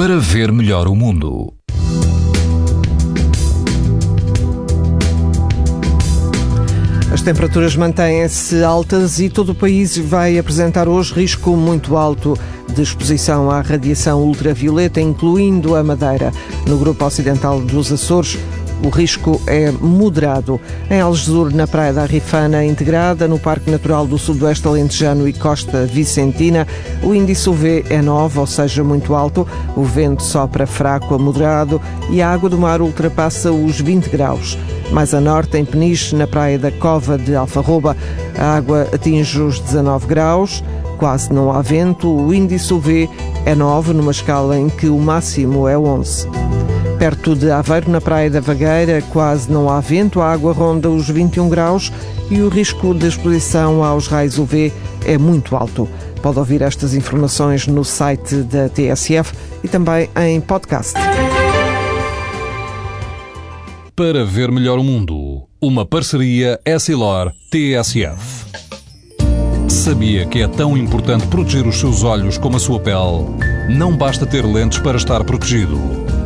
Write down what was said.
para ver melhor o mundo. As temperaturas mantêm-se altas e todo o país vai apresentar hoje risco muito alto de exposição à radiação ultravioleta, incluindo a Madeira. No grupo ocidental dos Açores, o risco é moderado. Em Algesur, na Praia da Rifana, integrada no Parque Natural do Sudoeste Alentejano e Costa Vicentina, o índice UV é 9, ou seja, muito alto. O vento sopra fraco a moderado e a água do mar ultrapassa os 20 graus. Mais a norte, em Peniche, na praia da Cova de Alfarroba, a água atinge os 19 graus, quase não há vento, o índice UV é 9, numa escala em que o máximo é 11. Perto de Aveiro, na praia da Vagueira, quase não há vento, a água ronda os 21 graus e o risco de exposição aos raios UV é muito alto. Pode ouvir estas informações no site da TSF e também em podcast. Para ver melhor o mundo, uma parceria Essilor-TSF. Sabia que é tão importante proteger os seus olhos como a sua pele? Não basta ter lentes para estar protegido.